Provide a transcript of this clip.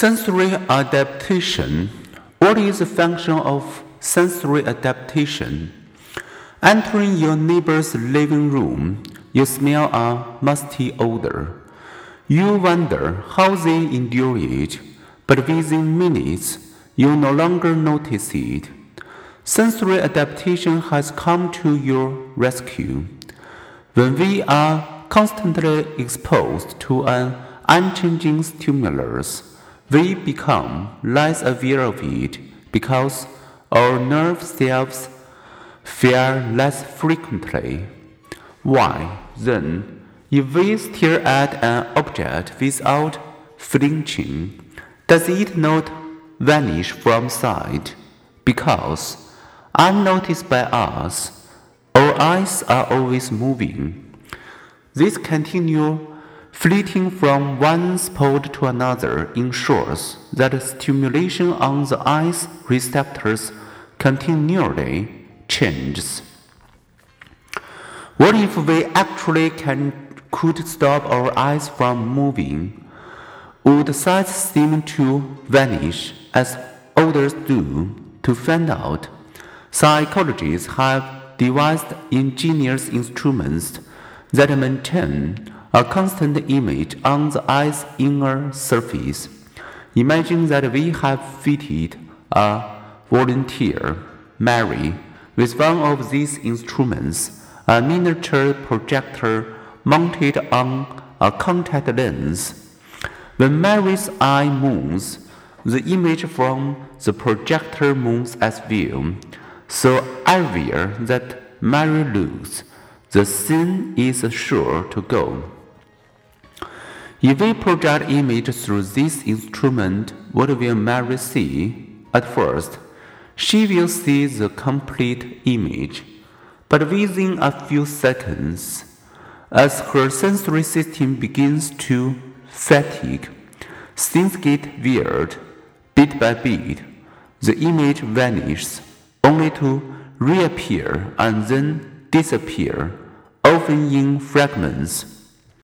Sensory adaptation. What is the function of sensory adaptation? Entering your neighbor's living room, you smell a musty odor. You wonder how they endure it, but within minutes, you no longer notice it. Sensory adaptation has come to your rescue. When we are constantly exposed to an unchanging stimulus, we become less aware of it because our nerve cells fire less frequently. Why, then, if we stare at an object without flinching, does it not vanish from sight? Because, unnoticed by us, our eyes are always moving. This continual Fleeting from one spot to another ensures that stimulation on the eye's receptors continually changes. What if we actually can, could stop our eyes from moving? Would sight seem to vanish as others do? To find out, psychologists have devised ingenious instruments that maintain a constant image on the eye's inner surface. Imagine that we have fitted a volunteer, Mary, with one of these instruments, a miniature projector mounted on a contact lens. When Mary's eye moves, the image from the projector moves as well. So everywhere that Mary looks, the scene is sure to go. If we project image through this instrument, what will Mary see? At first, she will see the complete image, but within a few seconds, as her sensory system begins to fatigue, things get weird. Bit by bit, the image vanishes, only to reappear and then disappear, often in fragments.